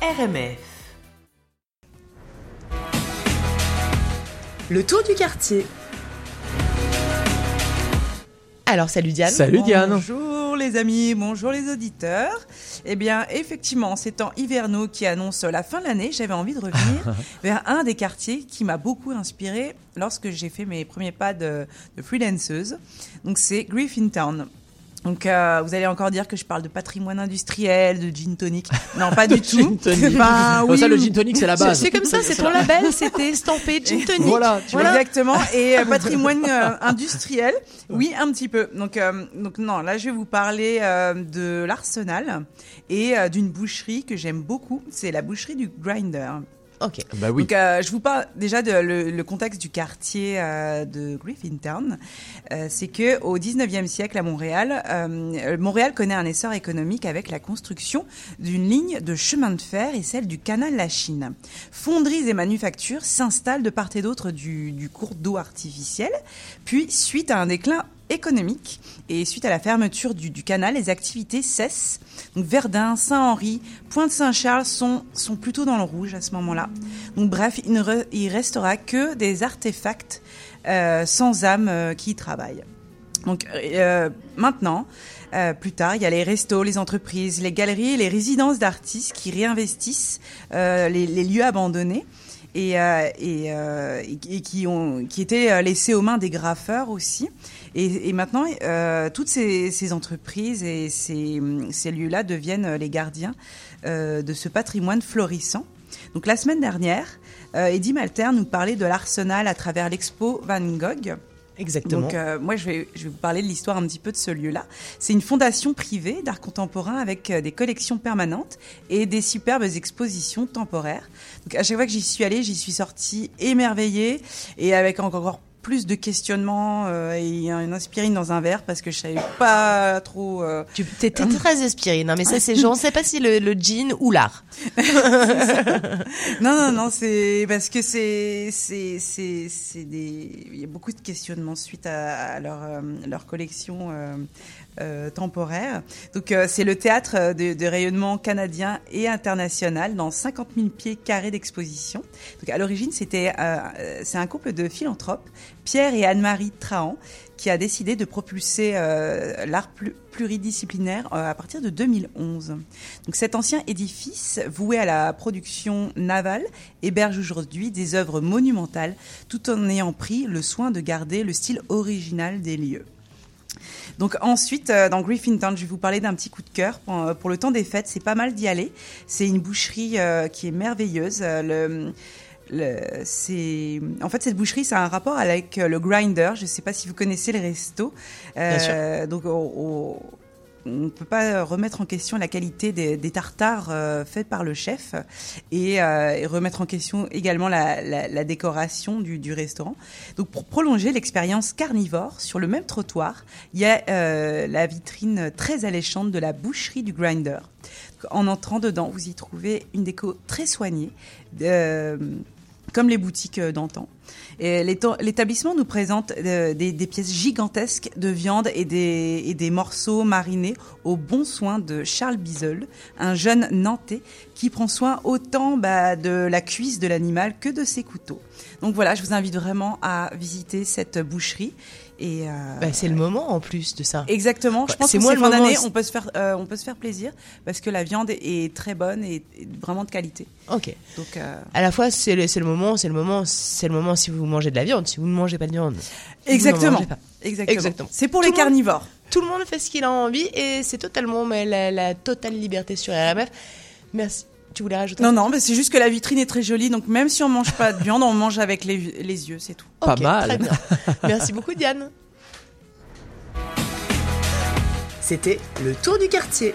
RMF. Le tour du quartier. Alors, salut Diane. Salut Diane. Bonjour les amis, bonjour les auditeurs. Eh bien, effectivement, ces temps hivernaux qui annoncent la fin de l'année, j'avais envie de revenir vers un des quartiers qui m'a beaucoup inspiré lorsque j'ai fait mes premiers pas de, de freelanceuse. Donc, c'est Griffintown. Donc, euh, vous allez encore dire que je parle de patrimoine industriel, de gin tonic. Non, pas du tout. Gin tonic. Bah, oui, ça, le gin tonic, c'est la base. C'est comme ça, c'est ton label, c'était estampé gin tonic. Voilà, tu vois. Exactement. Et euh, patrimoine euh, industriel, oui, un petit peu. Donc, donc non, là, je vais vous parler de l'Arsenal et d'une boucherie que j'aime beaucoup. C'est la boucherie du Grinder. Ok. Bah oui. Donc, euh, je vous parle déjà de le, le contexte du quartier euh, de Griffintown. Euh, c'est que au 19e siècle à Montréal, Montréal connaît un essor économique avec la construction d'une ligne de chemin de fer et celle du canal La Chine. Fonderies et manufactures s'installent de part et d'autre du, du cours d'eau artificiel. Puis, suite à un déclin économique et suite à la fermeture du, canal, les activités cessent. Donc Verdun, Saint-Henri, Pointe-Saint-Charles sont, sont plutôt dans le rouge à ce moment-là. Donc bref, il ne restera que des artefacts euh, sans âme euh, qui y travaillent. Donc euh, maintenant, plus tard, il y a les restos, les entreprises, les galeries et les résidences d'artistes qui réinvestissent les lieux abandonnés et, euh, et, euh, et- qui, ont, qui étaient euh, laissés aux mains des graffeurs aussi. Et, et maintenant, euh, toutes ces, ces entreprises et ces, ces lieux-là deviennent euh, les gardiens euh, de ce patrimoine florissant. Donc la semaine dernière, Eddie Malter nous parlait de l'arsenal à travers l'expo Van Gogh. Exactement. Donc euh, moi je vais, je vais vous parler de l'histoire un petit peu de ce lieu-là. C'est une fondation privée d'art contemporain avec euh, des collections permanentes et des superbes expositions temporaires. Donc à chaque fois que j'y suis allée, j'y suis sortie émerveillée et avec encore plus de questionnements euh, et une aspirine dans un verre parce que je savais pas trop. euh, tu étais très aspirine, hein, mais ça c'est genre, on sait pas si le, le jean ou l'art. Non, non, non, c'est parce que c'est, c'est, c'est, c'est des. Il y a beaucoup de questionnements suite à, à leur, euh, leur collection euh, temporaire. Donc, c'est le théâtre de, de rayonnement canadien et international dans 50 000 pieds carrés d'exposition. Donc, à l'origine, c'était, c'est un couple de philanthropes, Pierre et Anne-Marie Trahan, qui a décidé de propulser euh, l'art plu- pluridisciplinaire euh, à partir de 2011. Donc cet ancien édifice, voué à la production navale, héberge aujourd'hui des œuvres monumentales, tout en ayant pris le soin de garder le style original des lieux. Donc ensuite, euh, dans Griffintown, je vais vous parler d'un petit coup de cœur pour, le temps des fêtes. C'est pas mal d'y aller. C'est une boucherie qui est merveilleuse. Le, le, c'est en fait cette boucherie, ça a un rapport avec euh, le grinder. Je sais pas si vous connaissez les restos. Bien sûr. Donc on ne peut pas remettre en question la qualité des, des tartares euh, faits par le chef et, euh, et remettre en question également la, la- la décoration du, du restaurant. Donc pour prolonger l'expérience carnivore sur le même trottoir, il y a euh, la vitrine très alléchante de la boucherie du Grinder. En entrant dedans, vous y trouvez une déco très soignée. Comme les boutiques euh, d'antan. L'établissement nous présente euh, des, des pièces gigantesques de viande et des, et des morceaux marinés au bon soin de Charles Bizel, un jeune Nantais qui prend soin autant bah, de la cuisse de l'animal que de ses couteaux. Donc voilà, je vous invite vraiment à visiter cette boucherie. Et euh, Bah, c'est le moment en plus de ça. Exactement. Je Ouais, pense que c'est le fin moment d'année, on peut se faire, euh, on peut se faire plaisir parce que la viande est très bonne et, et vraiment de qualité. Ok. Donc euh, À la fois, c'est le, c'est le moment, c'est le moment, c'est le moment si vous mangez de la viande. Si vous ne mangez pas de viande, exactement, mangez pas. exactement. Exactement. C'est pour Tout les monde- carnivores. Tout le monde fait ce qu'il a envie et c'est totalement mais la, la totale liberté sur RMF. Merci. Tu voulais rajouter Non, un truc non, mais c'est juste que la vitrine est très jolie, donc même si on mange pas de viande, on mange avec les, les yeux, c'est tout. Pas mal. Très bien. Merci beaucoup Diane. C'était le tour du quartier.